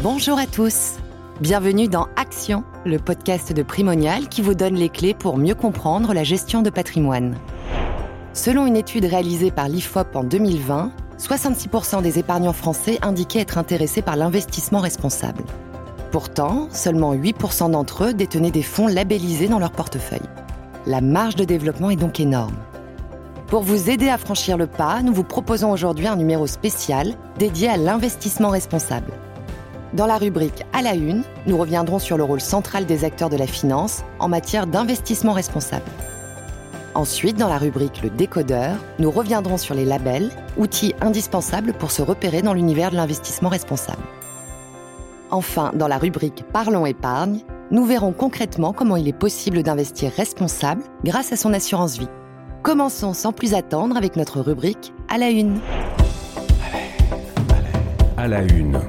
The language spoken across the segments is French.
Bonjour à tous. Bienvenue dans Action, le podcast de Primonial qui vous donne les clés pour mieux comprendre la gestion de patrimoine. Selon une étude réalisée par l'IFOP en 2020, 66% des épargnants français indiquaient être intéressés par l'investissement responsable. Pourtant, seulement 8% d'entre eux détenaient des fonds labellisés dans leur portefeuille. La marge de développement est donc énorme. Pour vous aider à franchir le pas, nous vous proposons aujourd'hui un numéro spécial dédié à l'investissement responsable. Dans la rubrique À la une, nous reviendrons sur le rôle central des acteurs de la finance en matière d'investissement responsable. Ensuite, dans la rubrique Le décodeur, nous reviendrons sur les labels, outils indispensables pour se repérer dans l'univers de l'investissement responsable. Enfin, dans la rubrique Parlons épargne, nous verrons concrètement comment il est possible d'investir responsable grâce à son assurance vie. Commençons sans plus attendre avec notre rubrique À la une. À la une.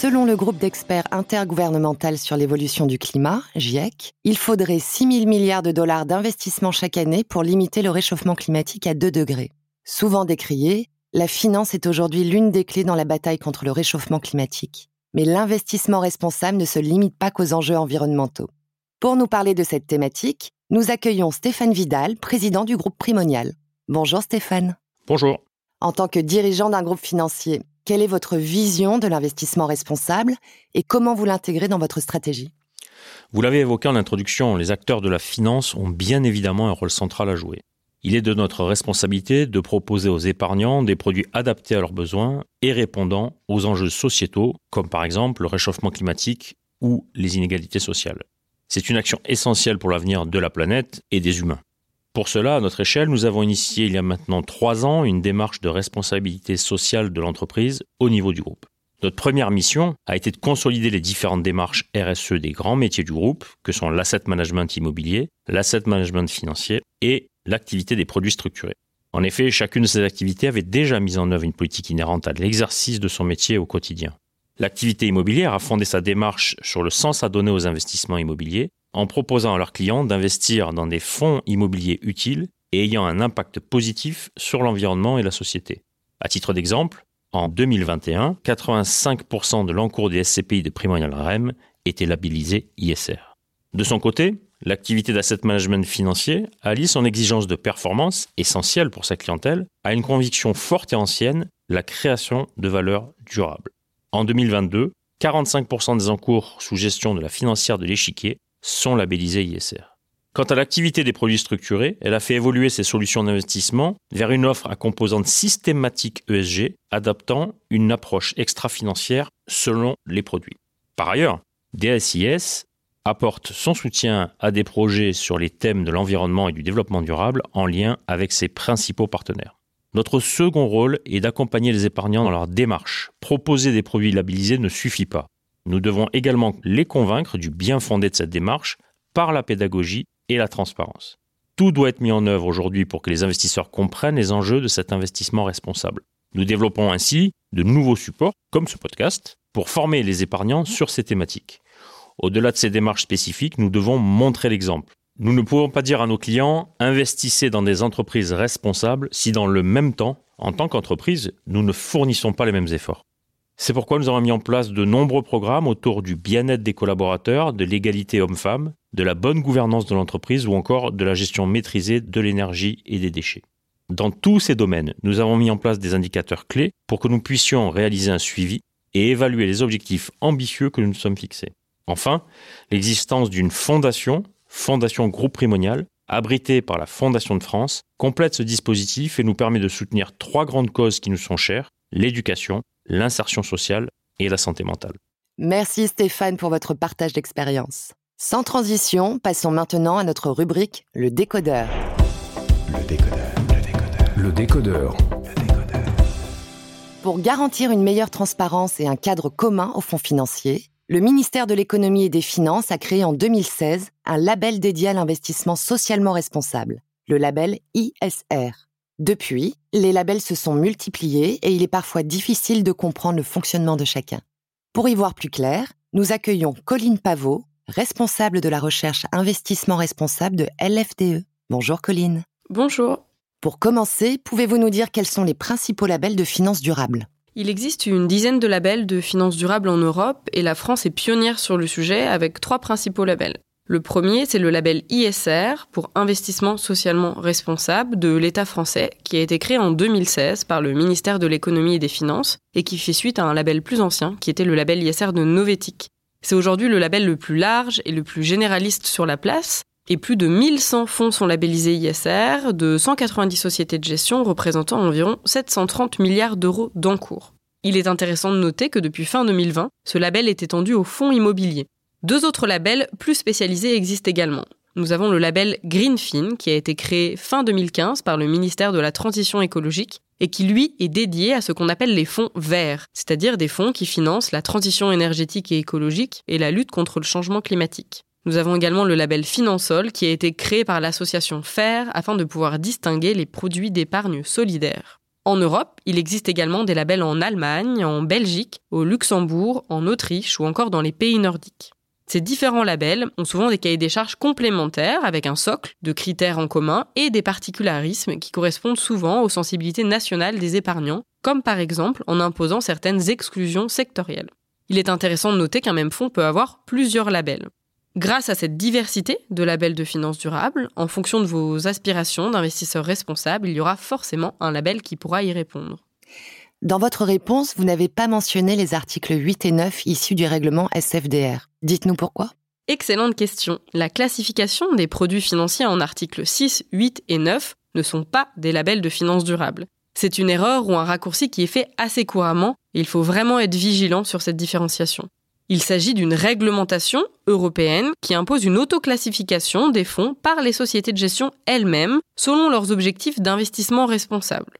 Selon le groupe d'experts intergouvernemental sur l'évolution du climat, GIEC, il faudrait 6 000 milliards de dollars d'investissement chaque année pour limiter le réchauffement climatique à 2 degrés. Souvent décriée, la finance est aujourd'hui l'une des clés dans la bataille contre le réchauffement climatique. Mais l'investissement responsable ne se limite pas qu'aux enjeux environnementaux. Pour nous parler de cette thématique, nous accueillons Stéphane Vidal, président du groupe Primonial. Bonjour Stéphane. Bonjour. En tant que dirigeant d'un groupe financier, quelle est votre vision de l'investissement responsable et comment vous l'intégrez dans votre stratégie? Vous l'avez évoqué en introduction, les acteurs de la finance ont bien évidemment un rôle central à jouer. Il est de notre responsabilité de proposer aux épargnants des produits adaptés à leurs besoins et répondant aux enjeux sociétaux, comme par exemple le réchauffement climatique ou les inégalités sociales. C'est une action essentielle pour l'avenir de la planète et des humains. Pour cela, à notre échelle, nous avons initié il y a maintenant trois ans une démarche de responsabilité sociale de l'entreprise au niveau du groupe. Notre première mission a été de consolider les différentes démarches RSE des grands métiers du groupe, que sont l'asset management immobilier, l'asset management financier et l'activité des produits structurés. En effet, chacune de ces activités avait déjà mis en œuvre une politique inhérente à l'exercice de son métier au quotidien. L'activité immobilière a fondé sa démarche sur le sens à donner aux investissements immobiliers en proposant à leurs clients d'investir dans des fonds immobiliers utiles et ayant un impact positif sur l'environnement et la société. À titre d'exemple, en 2021, 85% de l'encours des SCPI de Primonial REM était labellisé ISR. De son côté, l'activité d'asset management financier allie son exigence de performance, essentielle pour sa clientèle, à une conviction forte et ancienne, la création de valeur durable. En 2022, 45% des encours sous gestion de la financière de l'échiquier sont labellisés ISR. Quant à l'activité des produits structurés, elle a fait évoluer ses solutions d'investissement vers une offre à composante systématique ESG, adaptant une approche extra-financière selon les produits. Par ailleurs, DSIS apporte son soutien à des projets sur les thèmes de l'environnement et du développement durable en lien avec ses principaux partenaires. Notre second rôle est d'accompagner les épargnants dans leur démarche. Proposer des produits labellisés ne suffit pas. Nous devons également les convaincre du bien fondé de cette démarche par la pédagogie et la transparence. Tout doit être mis en œuvre aujourd'hui pour que les investisseurs comprennent les enjeux de cet investissement responsable. Nous développons ainsi de nouveaux supports, comme ce podcast, pour former les épargnants sur ces thématiques. Au-delà de ces démarches spécifiques, nous devons montrer l'exemple. Nous ne pouvons pas dire à nos clients investissez dans des entreprises responsables si dans le même temps, en tant qu'entreprise, nous ne fournissons pas les mêmes efforts. C'est pourquoi nous avons mis en place de nombreux programmes autour du bien-être des collaborateurs, de l'égalité homme-femme, de la bonne gouvernance de l'entreprise ou encore de la gestion maîtrisée de l'énergie et des déchets. Dans tous ces domaines, nous avons mis en place des indicateurs clés pour que nous puissions réaliser un suivi et évaluer les objectifs ambitieux que nous nous sommes fixés. Enfin, l'existence d'une fondation, Fondation Groupe Primonial, abritée par la Fondation de France, complète ce dispositif et nous permet de soutenir trois grandes causes qui nous sont chères, l'éducation, l'insertion sociale et la santé mentale. Merci Stéphane pour votre partage d'expérience. Sans transition, passons maintenant à notre rubrique Le décodeur. Le décodeur. Le décodeur. Le décodeur. Le décodeur. Pour garantir une meilleure transparence et un cadre commun aux fonds financiers, le ministère de l'économie et des finances a créé en 2016 un label dédié à l'investissement socialement responsable, le label ISR. Depuis, les labels se sont multipliés et il est parfois difficile de comprendre le fonctionnement de chacun. Pour y voir plus clair, nous accueillons Colline Pavot, responsable de la recherche investissement responsable de LFDE. Bonjour Colline. Bonjour. Pour commencer, pouvez-vous nous dire quels sont les principaux labels de finances durables? Il existe une dizaine de labels de finances durables en Europe et la France est pionnière sur le sujet avec trois principaux labels. Le premier, c'est le label ISR pour investissement socialement responsable de l'État français qui a été créé en 2016 par le ministère de l'économie et des finances et qui fait suite à un label plus ancien qui était le label ISR de Novetic. C'est aujourd'hui le label le plus large et le plus généraliste sur la place et plus de 1100 fonds sont labellisés ISR, de 190 sociétés de gestion représentant environ 730 milliards d'euros d'encours. Il est intéressant de noter que depuis fin 2020, ce label est étendu aux fonds immobiliers. Deux autres labels plus spécialisés existent également. Nous avons le label Greenfin qui a été créé fin 2015 par le ministère de la Transition écologique et qui lui est dédié à ce qu'on appelle les fonds verts, c'est-à-dire des fonds qui financent la transition énergétique et écologique et la lutte contre le changement climatique. Nous avons également le label Finansol qui a été créé par l'association FAIR afin de pouvoir distinguer les produits d'épargne solidaire. En Europe, il existe également des labels en Allemagne, en Belgique, au Luxembourg, en Autriche ou encore dans les pays nordiques. Ces différents labels ont souvent des cahiers des charges complémentaires avec un socle de critères en commun et des particularismes qui correspondent souvent aux sensibilités nationales des épargnants, comme par exemple en imposant certaines exclusions sectorielles. Il est intéressant de noter qu'un même fonds peut avoir plusieurs labels. Grâce à cette diversité de labels de finances durables, en fonction de vos aspirations d'investisseurs responsables, il y aura forcément un label qui pourra y répondre. Dans votre réponse, vous n'avez pas mentionné les articles 8 et 9 issus du règlement SFDR. Dites-nous pourquoi. Excellente question. La classification des produits financiers en articles 6, 8 et 9 ne sont pas des labels de finances durables. C'est une erreur ou un raccourci qui est fait assez couramment et il faut vraiment être vigilant sur cette différenciation. Il s'agit d'une réglementation européenne qui impose une autoclassification des fonds par les sociétés de gestion elles-mêmes selon leurs objectifs d'investissement responsable.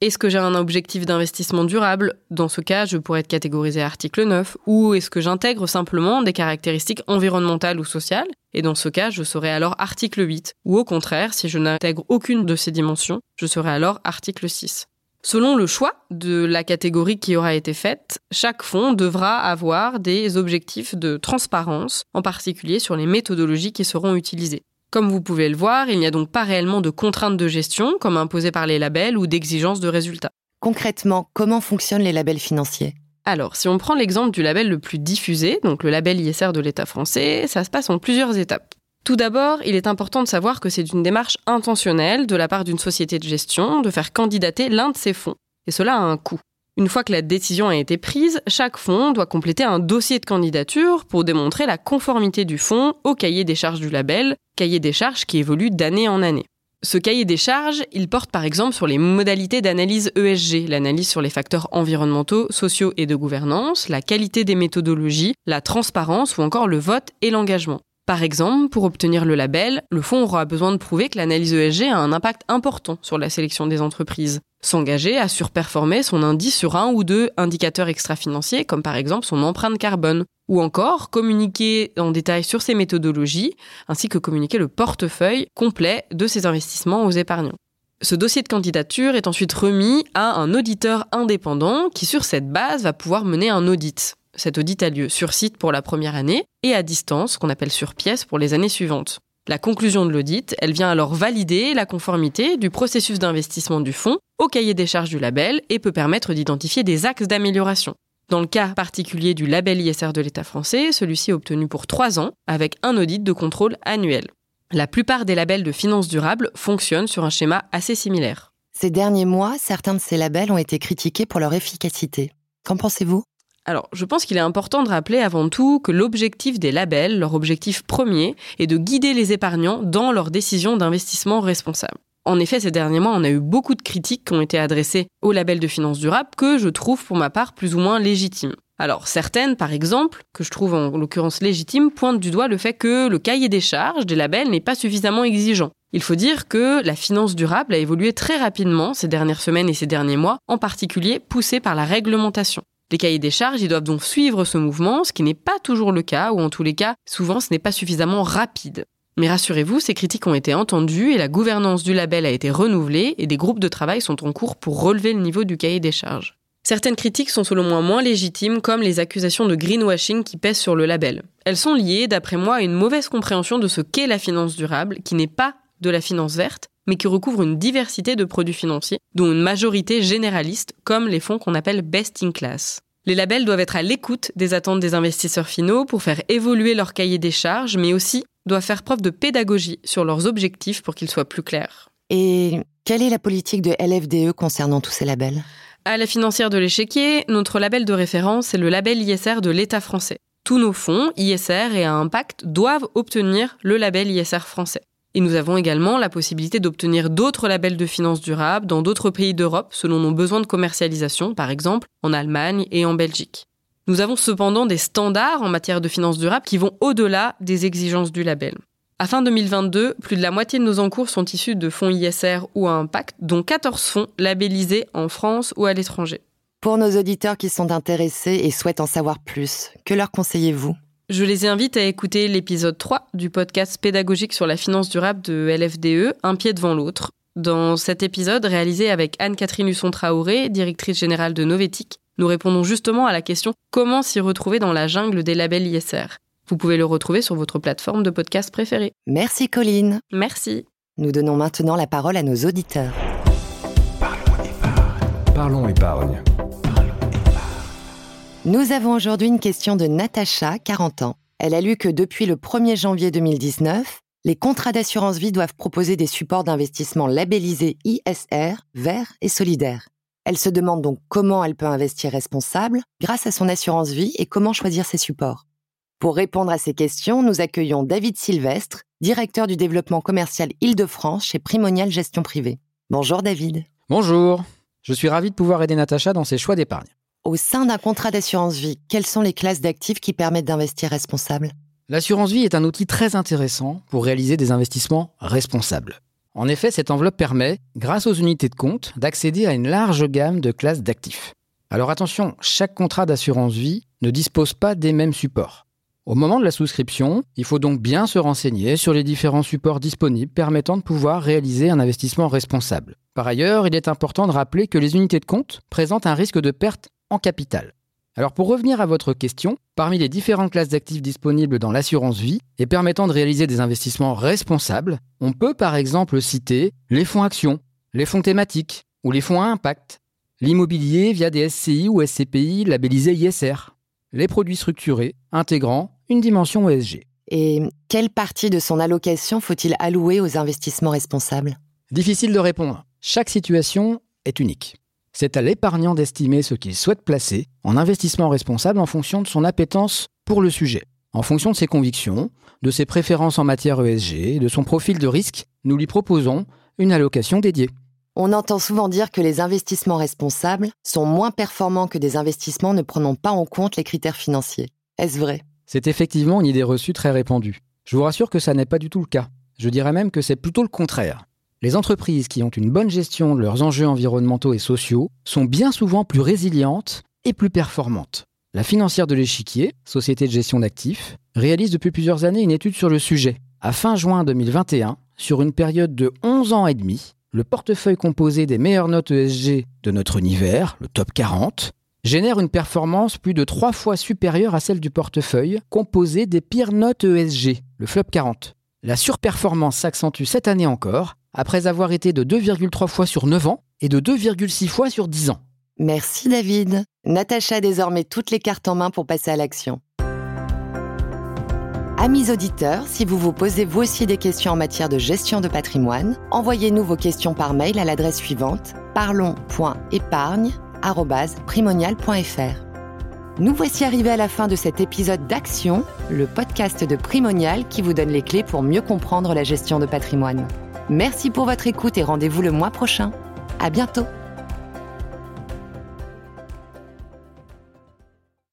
Est-ce que j'ai un objectif d'investissement durable? Dans ce cas, je pourrais être catégorisé article 9. Ou est-ce que j'intègre simplement des caractéristiques environnementales ou sociales? Et dans ce cas, je serai alors article 8. Ou au contraire, si je n'intègre aucune de ces dimensions, je serai alors article 6. Selon le choix de la catégorie qui aura été faite, chaque fonds devra avoir des objectifs de transparence, en particulier sur les méthodologies qui seront utilisées. Comme vous pouvez le voir, il n'y a donc pas réellement de contraintes de gestion, comme imposées par les labels, ou d'exigences de résultats. Concrètement, comment fonctionnent les labels financiers? Alors, si on prend l'exemple du label le plus diffusé, donc le label ISR de l'État français, ça se passe en plusieurs étapes. Tout d'abord, il est important de savoir que c'est une démarche intentionnelle de la part d'une société de gestion de faire candidater l'un de ses fonds. Et cela a un coût. Une fois que la décision a été prise, chaque fonds doit compléter un dossier de candidature pour démontrer la conformité du fonds au cahier des charges du label, cahier des charges qui évolue d'année en année. Ce cahier des charges, il porte par exemple sur les modalités d'analyse ESG, l'analyse sur les facteurs environnementaux, sociaux et de gouvernance, la qualité des méthodologies, la transparence ou encore le vote et l'engagement. Par exemple, pour obtenir le label, le fonds aura besoin de prouver que l'analyse ESG a un impact important sur la sélection des entreprises. S'engager à surperformer son indice sur un ou deux indicateurs extra-financiers, comme par exemple son empreinte carbone. Ou encore, communiquer en détail sur ses méthodologies, ainsi que communiquer le portefeuille complet de ses investissements aux épargnants. Ce dossier de candidature est ensuite remis à un auditeur indépendant qui, sur cette base, va pouvoir mener un audit. Cet audit a lieu sur site pour la première année et à distance, qu'on appelle sur pièce, pour les années suivantes. La conclusion de l'audit, elle vient alors valider la conformité du processus d'investissement du fonds au cahier des charges du label et peut permettre d'identifier des axes d'amélioration. Dans le cas particulier du label ISR de l'État français, celui-ci est obtenu pour trois ans avec un audit de contrôle annuel. La plupart des labels de finances durables fonctionnent sur un schéma assez similaire. Ces derniers mois, certains de ces labels ont été critiqués pour leur efficacité. Qu'en pensez-vous? Alors, je pense qu'il est important de rappeler avant tout que l'objectif des labels, leur objectif premier, est de guider les épargnants dans leurs décisions d'investissement responsable. En effet, ces derniers mois, on a eu beaucoup de critiques qui ont été adressées aux labels de finances durables que je trouve pour ma part plus ou moins légitimes. Alors certaines, par exemple, que je trouve en l'occurrence légitimes, pointent du doigt le fait que le cahier des charges des labels n'est pas suffisamment exigeant. Il faut dire que la finance durable a évolué très rapidement ces dernières semaines et ces derniers mois, en particulier poussée par la réglementation. Les cahiers des charges, doivent donc suivre ce mouvement, ce qui n'est pas toujours le cas, ou en tous les cas, souvent ce n'est pas suffisamment rapide. Mais rassurez-vous, ces critiques ont été entendues et la gouvernance du label a été renouvelée et des groupes de travail sont en cours pour relever le niveau du cahier des charges. Certaines critiques sont selon moi moins légitimes, comme les accusations de greenwashing qui pèsent sur le label. Elles sont liées, d'après moi, à une mauvaise compréhension de ce qu'est la finance durable, qui n'est pas de la finance verte, mais qui recouvre une diversité de produits financiers, dont une majorité généraliste, comme les fonds qu'on appelle best in class. Les labels doivent être à l'écoute des attentes des investisseurs finaux pour faire évoluer leur cahier des charges, mais aussi doivent faire preuve de pédagogie sur leurs objectifs pour qu'ils soient plus clairs. Et quelle est la politique de LFDE concernant tous ces labels? À la financière de l'échiquier, notre label de référence est le label ISR de l'État français. Tous nos fonds, ISR et à impact, doivent obtenir le label ISR français. Et nous avons également la possibilité d'obtenir d'autres labels de finances durables dans d'autres pays d'Europe selon nos besoins de commercialisation, par exemple en Allemagne et en Belgique. Nous avons cependant des standards en matière de finances durables qui vont au-delà des exigences du label. À fin 2022, plus de la moitié de nos encours sont issus de fonds ISR ou à impact, dont 14 fonds labellisés en France ou à l'étranger. Pour nos auditeurs qui sont intéressés et souhaitent en savoir plus, que leur conseillez-vous? Je les invite à écouter l'épisode 3 du podcast pédagogique sur la finance durable de LFDE, Un pied devant l'autre. Dans cet épisode, réalisé avec Anne-Catherine Husson-Traoré, directrice générale de Novetic, nous répondons justement à la question comment s'y retrouver dans la jungle des labels ISR. Vous pouvez le retrouver sur votre plateforme de podcast préférée. Merci Colline. Merci. Nous donnons maintenant la parole à nos auditeurs. Parlons épargne. Parlons épargne. Nous avons aujourd'hui une question de Natacha, 40 ans. Elle a lu que depuis le 1er janvier 2019, les contrats d'assurance vie doivent proposer des supports d'investissement labellisés ISR, verts et solidaires. Elle se demande donc comment elle peut investir responsable grâce à son assurance vie et comment choisir ses supports. Pour répondre à ces questions, nous accueillons David Sylvestre, directeur du développement commercial Île-de-France chez Primonial Gestion Privée. Bonjour David. Bonjour. Je suis ravi de pouvoir aider Natacha dans ses choix d'épargne. Au sein d'un contrat d'assurance vie, quelles sont les classes d'actifs qui permettent d'investir responsable L'assurance vie est un outil très intéressant pour réaliser des investissements responsables. En effet, cette enveloppe permet, grâce aux unités de compte, d'accéder à une large gamme de classes d'actifs. Alors attention, chaque contrat d'assurance vie ne dispose pas des mêmes supports. Au moment de la souscription, il faut donc bien se renseigner sur les différents supports disponibles permettant de pouvoir réaliser un investissement responsable. Par ailleurs, il est important de rappeler que les unités de compte présentent un risque de perte en capital. Alors pour revenir à votre question, parmi les différentes classes d'actifs disponibles dans l'assurance vie et permettant de réaliser des investissements responsables, on peut par exemple citer les fonds actions, les fonds thématiques ou les fonds à impact, l'immobilier via des SCI ou SCPI labellisés ISR, les produits structurés intégrant une dimension ESG. Et quelle partie de son allocation faut-il allouer aux investissements responsables? Difficile de répondre. Chaque situation est unique. C'est à l'épargnant d'estimer ce qu'il souhaite placer en investissement responsable en fonction de son appétence pour le sujet. En fonction de ses convictions, de ses préférences en matière ESG, de son profil de risque, nous lui proposons une allocation dédiée. On entend souvent dire que les investissements responsables sont moins performants que des investissements ne prenant pas en compte les critères financiers. Est-ce vrai? C'est effectivement une idée reçue très répandue. Je vous rassure que ça n'est pas du tout le cas. Je dirais même que c'est plutôt le contraire. Les entreprises qui ont une bonne gestion de leurs enjeux environnementaux et sociaux sont bien souvent plus résilientes et plus performantes. La financière de l'échiquier, société de gestion d'actifs, réalise depuis plusieurs années une étude sur le sujet. À fin juin 2021, sur une période de 11 ans et demi, le portefeuille composé des meilleures notes ESG de notre univers, le top 40, génère une performance plus de trois fois supérieure à celle du portefeuille composé des pires notes ESG, le flop 40. La surperformance s'accentue cette année encore après avoir été de 2,3 fois sur 9 ans et de 2,6 fois sur 10 ans. Merci David. Natacha a désormais toutes les cartes en main pour passer à l'action. Amis auditeurs, si vous vous posez vous aussi des questions en matière de gestion de patrimoine, envoyez-nous vos questions par mail à l'adresse suivante parlons.épargne@primonial.fr. Nous voici arrivés à la fin de cet épisode d'Action, le podcast de Primonial qui vous donne les clés pour mieux comprendre la gestion de patrimoine. Merci pour votre écoute et rendez-vous le mois prochain. À bientôt!